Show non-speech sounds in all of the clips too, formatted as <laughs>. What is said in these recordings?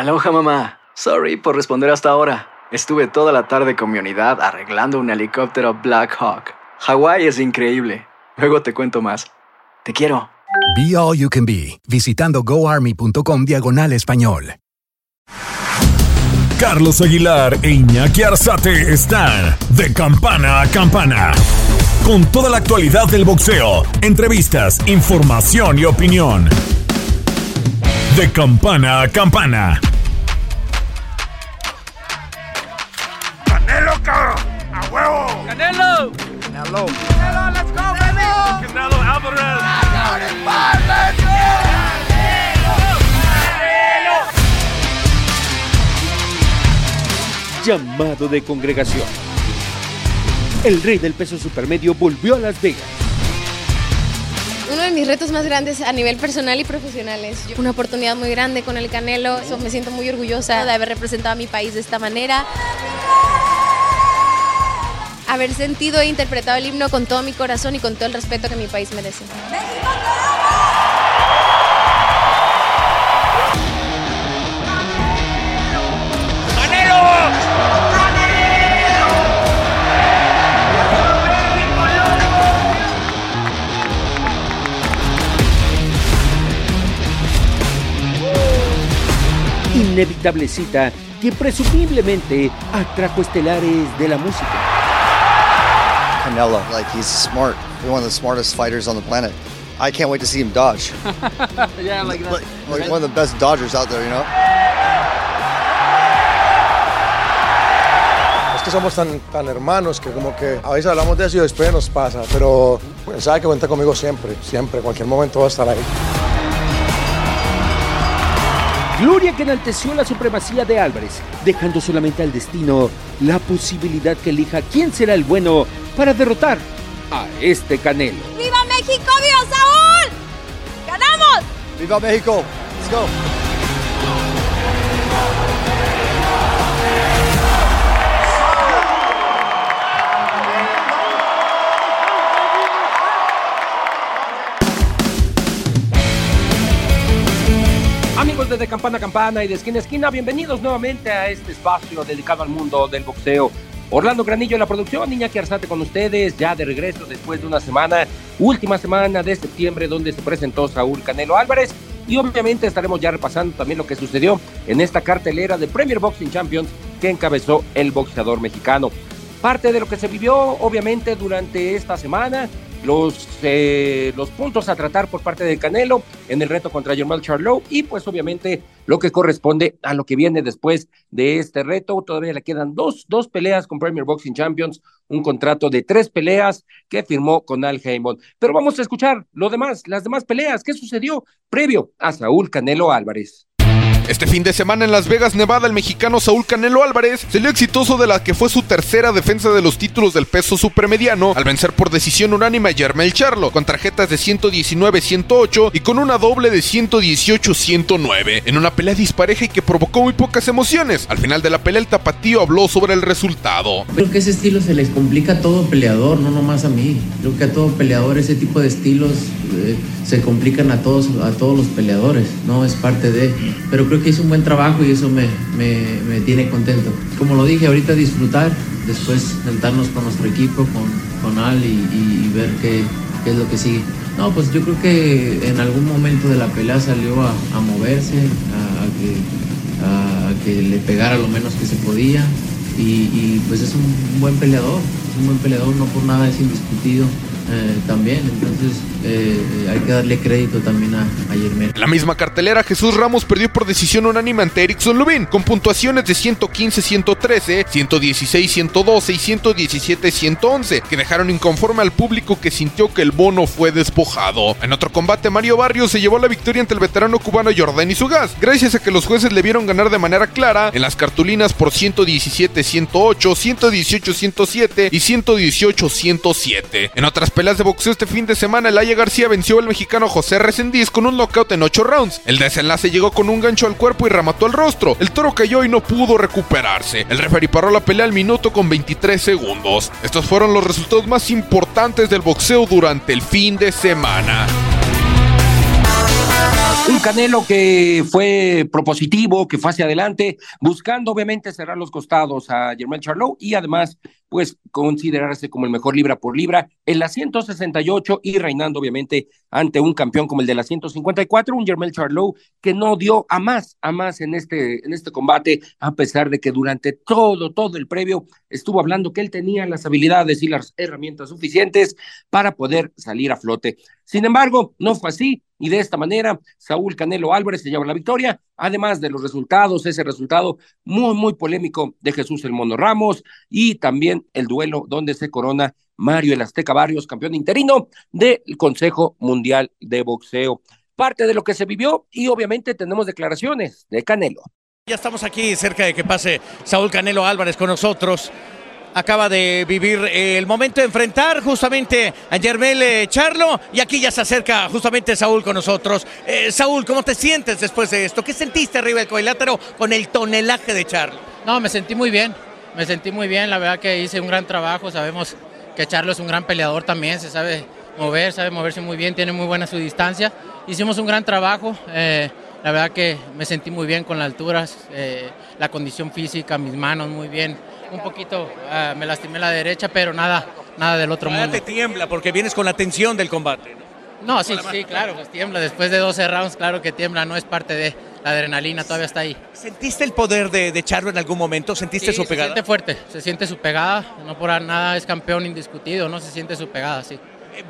Aloha mamá. Sorry por responder hasta ahora. Estuve toda la tarde con mi unidad arreglando un helicóptero Black Hawk. Hawái es increíble. Luego te cuento más. Te quiero. Be All You Can Be, visitando goarmy.com diagonal español. Carlos Aguilar e Iñaki Arzate están de campana a campana. Con toda la actualidad del boxeo, entrevistas, información y opinión. De campana a campana. Cabrón! ¡A huevo! ¡Canelo! ¡Canelo! ¡Canelo, let's go, baby! ¡Canelo Álvarez! Llamado de congregación. El rey del peso supermedio volvió a Las Vegas. Uno de mis retos más grandes a nivel personal y profesional es una oportunidad muy grande con el Canelo. Eso me siento muy orgullosa de haber representado a mi país de esta manera. Haber sentido e interpretado el himno con todo mi corazón y con todo el respeto que mi país merece. Inevitable cita que presumiblemente atrajo estelares de la música. Canelo, like he's smart. He's one of the smartest fighters on the planet. I can't wait to see him dodge. <laughs> yeah, like that. Like, like one of the best dodgers out there, you know? Es que somos tan, tan hermanos que como que a veces hablamos de eso y después nos pasa, pero pues, sabe que cuenta conmigo siempre, siempre, cualquier momento va a estar ahí. Gloria que enalteció la supremacía de Álvarez, dejando solamente al destino la posibilidad que elija quién será el bueno para derrotar a este Canelo. ¡Viva México! ¡Viva Saúl! ¡Ganamos! Viva Mexico! Let's go! De Campana a Campana y de Esquina a Esquina, bienvenidos nuevamente a este espacio dedicado al mundo del boxeo. Orlando Granillo en la producción, Niña Arzate con ustedes, ya de regreso después de una semana, última semana de septiembre donde se presentó Saúl Canelo Álvarez y obviamente estaremos ya repasando también lo que sucedió en esta cartelera de Premier Boxing Champions que encabezó el boxeador mexicano. Parte de lo que se vivió obviamente durante esta semana, los, eh, los puntos a tratar por parte del Canelo en el reto contra Jermel Charlo y pues obviamente lo que corresponde a lo que viene después de este reto. Todavía le quedan dos, dos peleas con Premier Boxing Champions, un contrato de tres peleas que firmó con Al Heyman. Pero vamos a escuchar lo demás, las demás peleas, qué sucedió previo a Saúl Canelo Álvarez. Este fin de semana en Las Vegas, Nevada, el mexicano Saúl Canelo Álvarez salió exitoso de la que fue su tercera defensa de los títulos del peso supermediano al vencer por decisión unánime a Jermel Charlo con tarjetas de 119-108 y con una doble de 118-109 en una pelea dispareja y que provocó muy pocas emociones. Al final de la pelea el tapatío habló sobre el resultado. Creo que ese estilo se les complica a todo peleador, no nomás a mí. Creo que a todo peleador ese tipo de estilos eh, se complican a todos, a todos los peleadores, no es parte de. Pero creo que hizo un buen trabajo y eso me, me, me tiene contento. Como lo dije, ahorita disfrutar, después sentarnos con nuestro equipo, con, con Al y, ver qué, es lo que sigue. No, pues yo creo que en algún momento de la pelea salió a, a moverse, a, que, a, que le pegara lo menos que se podía y, y, pues es un buen peleador, es un buen peleador, no por nada es indiscutido eh, también, entonces eh, eh, hay que darle crédito también a, a Yermel. La misma cartelera, Jesús Ramos perdió por decisión unánime ante Erickson Lubin, con puntuaciones de 115-113, 116-112 y 117-111, que dejaron inconforme al público que sintió que el bono fue despojado. En otro combate, Mario Barrios se llevó la victoria ante el veterano cubano Jordan Isugaz, gracias a que los jueces le vieron ganar de manera clara en las cartulinas por 117-108, 118-107 y 118-107. En otras peleas de boxeo este fin de semana, García venció al mexicano José Resendiz con un knockout en 8 rounds. El desenlace llegó con un gancho al cuerpo y remató el rostro. El toro cayó y no pudo recuperarse. El referee paró la pelea al minuto con 23 segundos. Estos fueron los resultados más importantes del boxeo durante el fin de semana. Un Canelo que fue propositivo, que fue hacia adelante, buscando obviamente cerrar los costados a Germán Charlot y además pues considerarse como el mejor libra por libra en la 168 y reinando obviamente ante un campeón como el de la 154, un Germán Charlot que no dio a más, a más en este, en este combate, a pesar de que durante todo, todo el previo estuvo hablando que él tenía las habilidades y las herramientas suficientes para poder salir a flote. Sin embargo, no fue así y de esta manera Saúl Canelo Álvarez se lleva la victoria, además de los resultados, ese resultado muy, muy polémico de Jesús El Mono Ramos y también el duelo donde se corona Mario El Azteca Barrios, campeón interino del Consejo Mundial de Boxeo. Parte de lo que se vivió y obviamente tenemos declaraciones de Canelo. Ya estamos aquí cerca de que pase Saúl Canelo Álvarez con nosotros acaba de vivir eh, el momento de enfrentar justamente a Yermel eh, Charlo y aquí ya se acerca justamente Saúl con nosotros. Eh, Saúl, ¿cómo te sientes después de esto? ¿Qué sentiste arriba del cuadrilátero con el tonelaje de Charlo? No, me sentí muy bien, me sentí muy bien, la verdad que hice un gran trabajo, sabemos que Charlo es un gran peleador también, se sabe mover, sabe moverse muy bien, tiene muy buena su distancia. Hicimos un gran trabajo, la verdad que me sentí muy bien con las alturas, la condición física, mis manos muy bien un poquito uh, me lastimé la derecha, pero nada, nada del otro mundo. te tiembla porque vienes con la tensión del combate. No, sí, sí, claro, pues tiembla. Después de 12 rounds, claro que tiembla, no es parte de la adrenalina, todavía está ahí. ¿Sentiste el poder de, de Charlo en algún momento? ¿Sentiste su pegada? Se siente fuerte, se siente su pegada, no por nada es campeón indiscutido, no se siente su pegada, sí.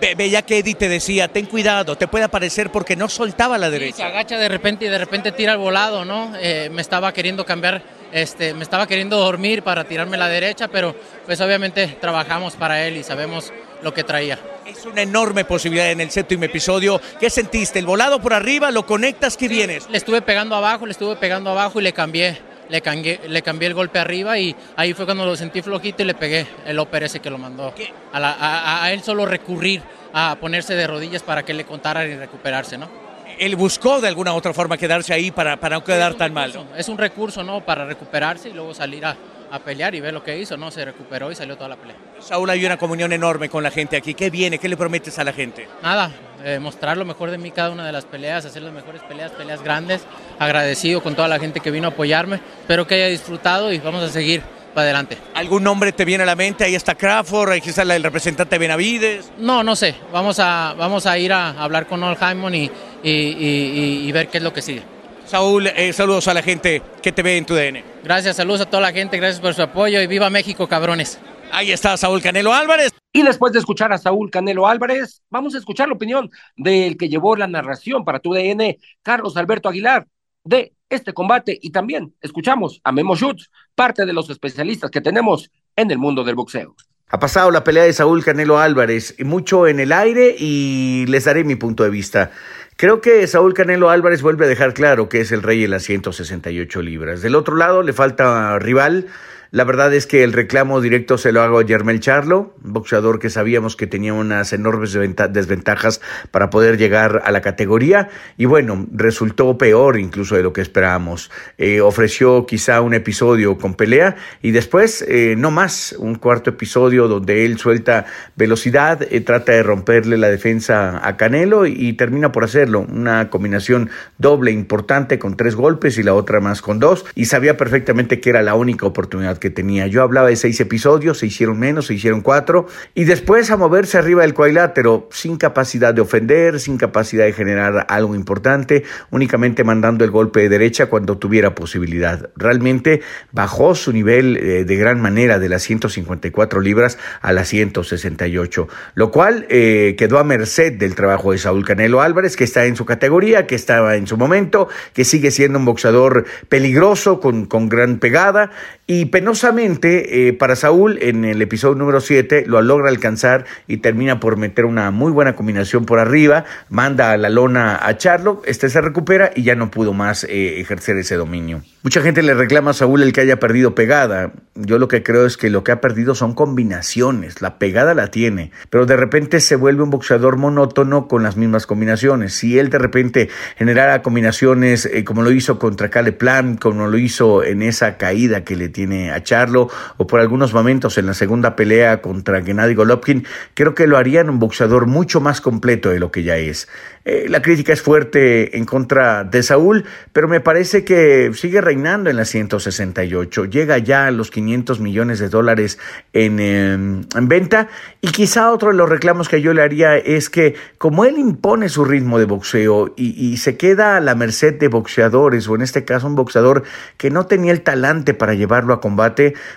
Ve, veía que Eddie te decía, ten cuidado, te puede aparecer porque no soltaba la derecha. Sí, se agacha de repente y de repente tira el volado, ¿no? Eh, me estaba queriendo cambiar este, me estaba queriendo dormir para tirarme la derecha, pero pues obviamente trabajamos para él y sabemos lo que traía. Es una enorme posibilidad en el séptimo episodio. ¿Qué sentiste? ¿El volado por arriba? ¿Lo conectas? ¿Qué vienes? Le estuve pegando abajo, le estuve pegando abajo y le cambié. Le cambié, le cambié el golpe arriba y ahí fue cuando lo sentí flojito y le pegué el óper ese que lo mandó. A, a él solo recurrir a ponerse de rodillas para que le contara y recuperarse, ¿no? Él buscó de alguna otra forma quedarse ahí para, para no quedar tan mal. Es un recurso, ¿no? Para recuperarse y luego salir a, a, pelear y ver lo que hizo, ¿no? Se recuperó y salió toda la pelea. Saúl, hay una comunión enorme con la gente aquí. ¿Qué viene? ¿Qué le prometes a la gente? Nada, eh, mostrar lo mejor de mí cada una de las peleas, hacer las mejores peleas, peleas grandes. Agradecido con toda la gente que vino a apoyarme. Espero que haya disfrutado y vamos a seguir para adelante. ¿Algún nombre te viene a la mente? Ahí está Crawford, ahí está el representante Benavides. No, no sé. Vamos a, vamos a ir a hablar con Ol Haimon y, y, ver qué es lo que sigue. Saúl, eh, saludos a la gente que te ve en tu DN. Gracias, saludos a toda la gente, gracias por su apoyo y viva México, cabrones. Ahí está Saúl Canelo Álvarez. Y después de escuchar a Saúl Canelo Álvarez, vamos a escuchar la opinión del que llevó la narración para tu DN, Carlos Alberto Aguilar, de este combate. Y también escuchamos a Memo Schutz, parte de los especialistas que tenemos en el mundo del boxeo. Ha pasado la pelea de Saúl Canelo Álvarez, mucho en el aire y les daré mi punto de vista. Creo que Saúl Canelo Álvarez vuelve a dejar claro que es el rey en las 168 libras. Del otro lado le falta rival. La verdad es que el reclamo directo se lo hago a Germel Charlo, boxeador que sabíamos que tenía unas enormes desventajas para poder llegar a la categoría y bueno, resultó peor incluso de lo que esperábamos. Eh, ofreció quizá un episodio con pelea y después eh, no más, un cuarto episodio donde él suelta velocidad, eh, trata de romperle la defensa a Canelo y, termina por hacerlo. Una combinación doble importante con tres golpes y la otra más con dos y sabía perfectamente que era la única oportunidad que tenía. Yo hablaba de seis episodios, se hicieron menos, se hicieron cuatro, y después a moverse arriba del cuadrilátero, sin capacidad de ofender, sin capacidad de generar algo importante, únicamente mandando el golpe de derecha cuando tuviera posibilidad. Realmente bajó su nivel eh, de gran manera de las 154 libras a las 168, lo cual eh, quedó a merced del trabajo de Saúl Canelo Álvarez, que está en su categoría, que estaba en su momento, que sigue siendo un boxeador peligroso, con, con gran pegada, y penosamente eh, para Saúl en el episodio número 7 lo logra alcanzar y termina por meter una muy buena combinación por arriba, manda a la lona a Charlo, este se recupera y ya no pudo más eh, ejercer ese dominio. Mucha gente le reclama a Saúl el que haya perdido pegada. Yo lo que creo es que lo que ha perdido son combinaciones. La pegada la tiene, pero de repente se vuelve un boxeador monótono con las mismas combinaciones. Si él de repente generara combinaciones eh, como lo hizo contra Cale Plan, como lo hizo en esa caída que le tiene a a Charlo o por algunos momentos en la segunda pelea contra Gennady Golovkin, creo que lo harían un boxeador mucho más completo de lo que ya es. Eh, la crítica es fuerte en contra de Saúl, pero me parece que sigue reinando en la 168. Llega ya a los 500 millones de dólares en, em, en, venta. Y quizá otro de los reclamos que yo le haría es que como él impone su ritmo de boxeo y, y se queda a la merced de boxeadores, o en este caso un boxeador que no tenía el talante para llevarlo a combate,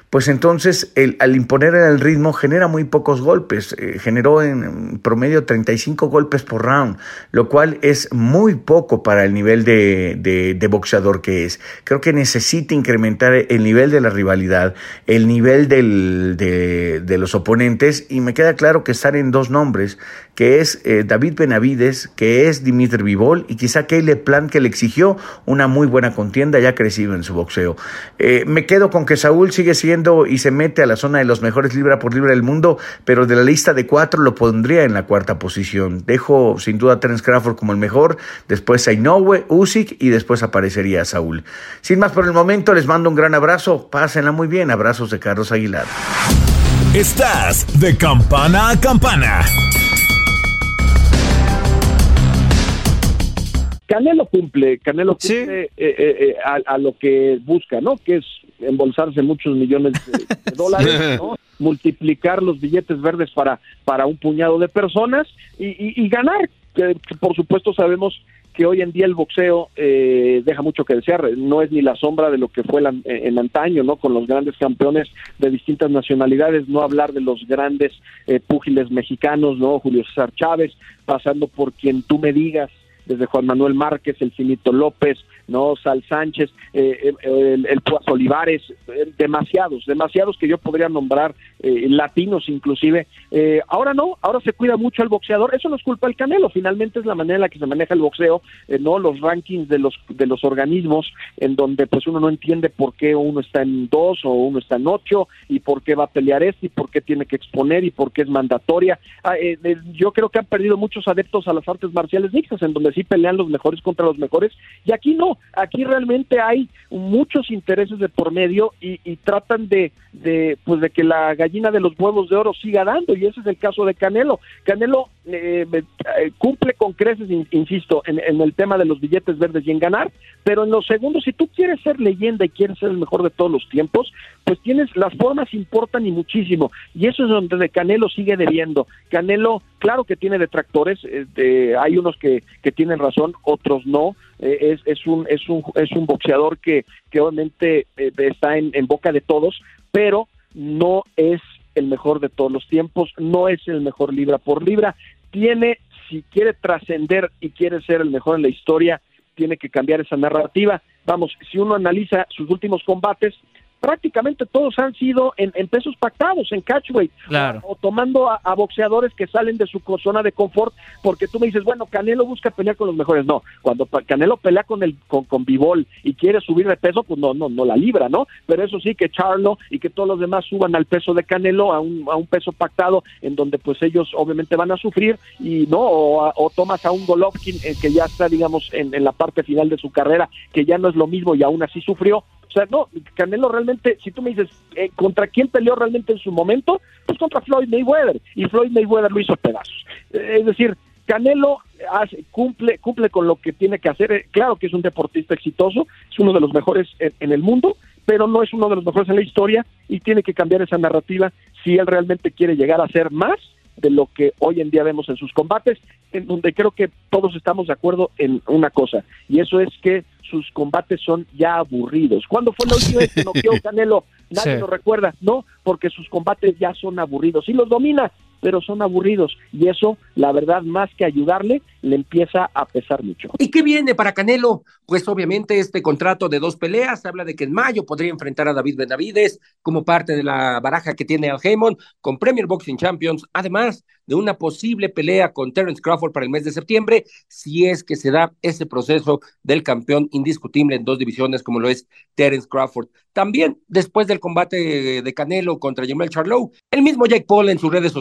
pues entonces al imponer el ritmo genera muy pocos golpes. Eh, generó en promedio 35 golpes por round lo cual es muy poco para el nivel de, boxeador que es. Creo que necesita incrementar el nivel de la rivalidad, el nivel de, los oponentes, y me queda claro que están en dos nombres, que es eh, David Benavides, que es Dimitri Vivol, y quizá Keile Plan, que le exigió una muy buena contienda, ya crecido en su boxeo. Eh, me quedo con que Saúl sigue siendo y se mete a la zona de los mejores libra por libra del mundo, pero de la lista de cuatro lo pondría en la cuarta posición. Dejo sin duda a Terence Crawford como el mejor, después a Inoue, Usyk y después aparecería Saúl. Sin más por el momento, les mando un gran abrazo, pásenla muy bien, abrazos de Carlos Aguilar. Estás de campana a campana. Canelo cumple, Canelo cumple eh, eh, eh, a, a, lo que busca, ¿no? Que es embolsarse muchos millones de, de dólares, <laughs> ¿no? multiplicar los billetes verdes para, para un puñado de personas y, y, y ganar. Que, que por supuesto sabemos que hoy en día el boxeo eh, deja mucho que desear, no es ni la sombra de lo que fue la, en antaño, ¿no? Con los grandes campeones de distintas nacionalidades, no hablar de los grandes eh, púgiles mexicanos, ¿no? Julio César Chávez, pasando por quien tú me digas, desde Juan Manuel Márquez, el Finito López, no Sal Sánchez, eh, el, el Puas Olivares, eh, demasiados, demasiados que yo podría nombrar, eh, latinos inclusive. Eh, ahora no, ahora se cuida mucho el boxeador, eso no es culpa del Canelo, finalmente es la manera en la que se maneja el boxeo, eh, no los rankings de los de los organismos en donde pues uno no entiende por qué uno está en dos o uno está en ocho y por qué va a pelear este y por qué tiene que exponer y por qué es mandatoria. Ah, eh, yo creo que han perdido muchos adeptos a las artes marciales mixtas en donde sí pelean los mejores contra los mejores y aquí no, aquí realmente hay muchos intereses de por medio y, tratan de, pues de que la gallina de los huevos de oro siga dando y ese es el caso de Canelo. Canelo eh, eh, cumple con creces, in, insisto, en, en, el tema de los billetes verdes y en ganar, pero en los segundos, si tú quieres ser leyenda y quieres ser el mejor de todos los tiempos, pues tienes, las formas importan y muchísimo, y eso es donde Canelo sigue debiendo. Canelo, claro que tiene detractores, eh, de, hay unos que, que tienen razón, otros no, eh, es, es, un, es, un, es un boxeador que, que obviamente eh, está en boca de todos, pero no es el mejor de todos los tiempos, no es el mejor libra por libra, tiene, si quiere trascender y quiere ser el mejor en la historia, tiene que cambiar esa narrativa. Vamos, si uno analiza sus últimos combates, prácticamente todos han sido en, en pesos pactados, en catchweight, claro. o, o, tomando a, a, boxeadores que salen de su zona de confort, porque tú me dices, bueno, Canelo busca pelear con los mejores, no, cuando Canelo pelea con el con, con Bivol y quiere subir de peso, pues no, no, no la libra, ¿no? Pero eso sí, que Charlo y que todos los demás suban al peso de Canelo, a un, a un peso pactado, en donde pues ellos obviamente van a sufrir, y no, o, o tomas a un Golovkin eh, que ya está, digamos, en, en la parte final de su carrera, que ya no es lo mismo y aún así sufrió, o sea, no, Canelo realmente, si tú me dices, eh, ¿contra quién peleó realmente en su momento? Pues contra Floyd Mayweather. Y Floyd Mayweather lo hizo pedazos. Eh, es decir, Canelo hace, cumple, cumple con lo que tiene que hacer. Eh, claro que es un deportista exitoso, es uno de los mejores en, en el mundo, pero no es uno de los mejores en la historia y tiene que cambiar esa narrativa si él realmente quiere llegar a ser más de lo que hoy en día vemos en sus combates, en donde creo que todos estamos de acuerdo en una cosa, y eso es que sus combates son ya aburridos. ¿Cuándo fue la última vez que noqueó <laughs> Canelo? Nadie sí. lo recuerda, no, porque sus combates ya son aburridos. Sí los domina, pero son aburridos. Y eso, la verdad, más que ayudarle, le empieza a pesar mucho. ¿Y qué viene para Canelo? Pues obviamente este contrato de dos peleas, habla de que en mayo podría enfrentar a David Benavides como parte de la baraja que tiene Al Heyman con Premier Boxing Champions, además de una posible pelea con Terence Crawford para el mes de septiembre, si es que se da ese proceso del campeón indiscutible en dos divisiones como lo es Terence Crawford. También después del combate de Canelo contra Jamel Charlo, el mismo Jake Paul en sus redes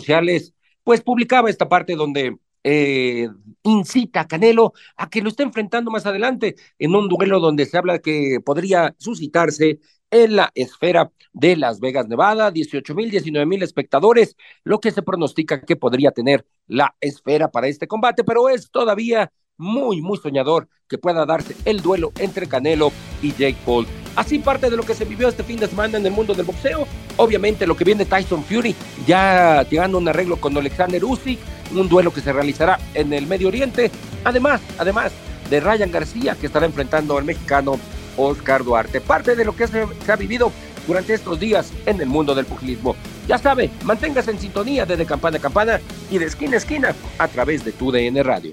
pues publicaba esta parte donde eh, incita a Canelo a que lo esté enfrentando más adelante en un duelo donde se habla que podría suscitarse en la esfera de Las Vegas, Nevada, 18 mil, 19 mil espectadores, lo que se pronostica que podría tener la esfera para este combate, pero es todavía muy, muy soñador que pueda darse el duelo entre Canelo y Jake Paul. Así parte de lo que se vivió este fin de semana en el mundo del boxeo. Obviamente lo que viene Tyson Fury ya llegando a un arreglo con Alexander Usyk, un duelo que se realizará en el Medio Oriente. Además, además de Ryan García que estará enfrentando al mexicano Oscar Duarte. Parte de lo que se, se ha vivido durante estos días en el mundo del pugilismo. Ya sabe, manténgase en sintonía desde campana a campana y de esquina a esquina a través de tu DN Radio.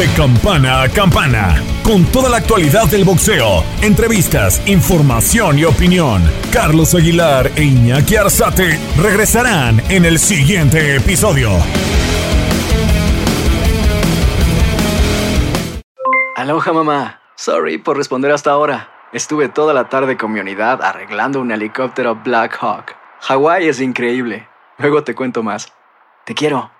De campana a campana, con toda la actualidad del boxeo, entrevistas, información y opinión. Carlos Aguilar e Iñaki Arzate regresarán en el siguiente episodio. Aloha mamá. Sorry por responder hasta ahora. Estuve toda la tarde con mi unidad arreglando un helicóptero Black Hawk. Hawái es increíble. Luego te cuento más. Te quiero.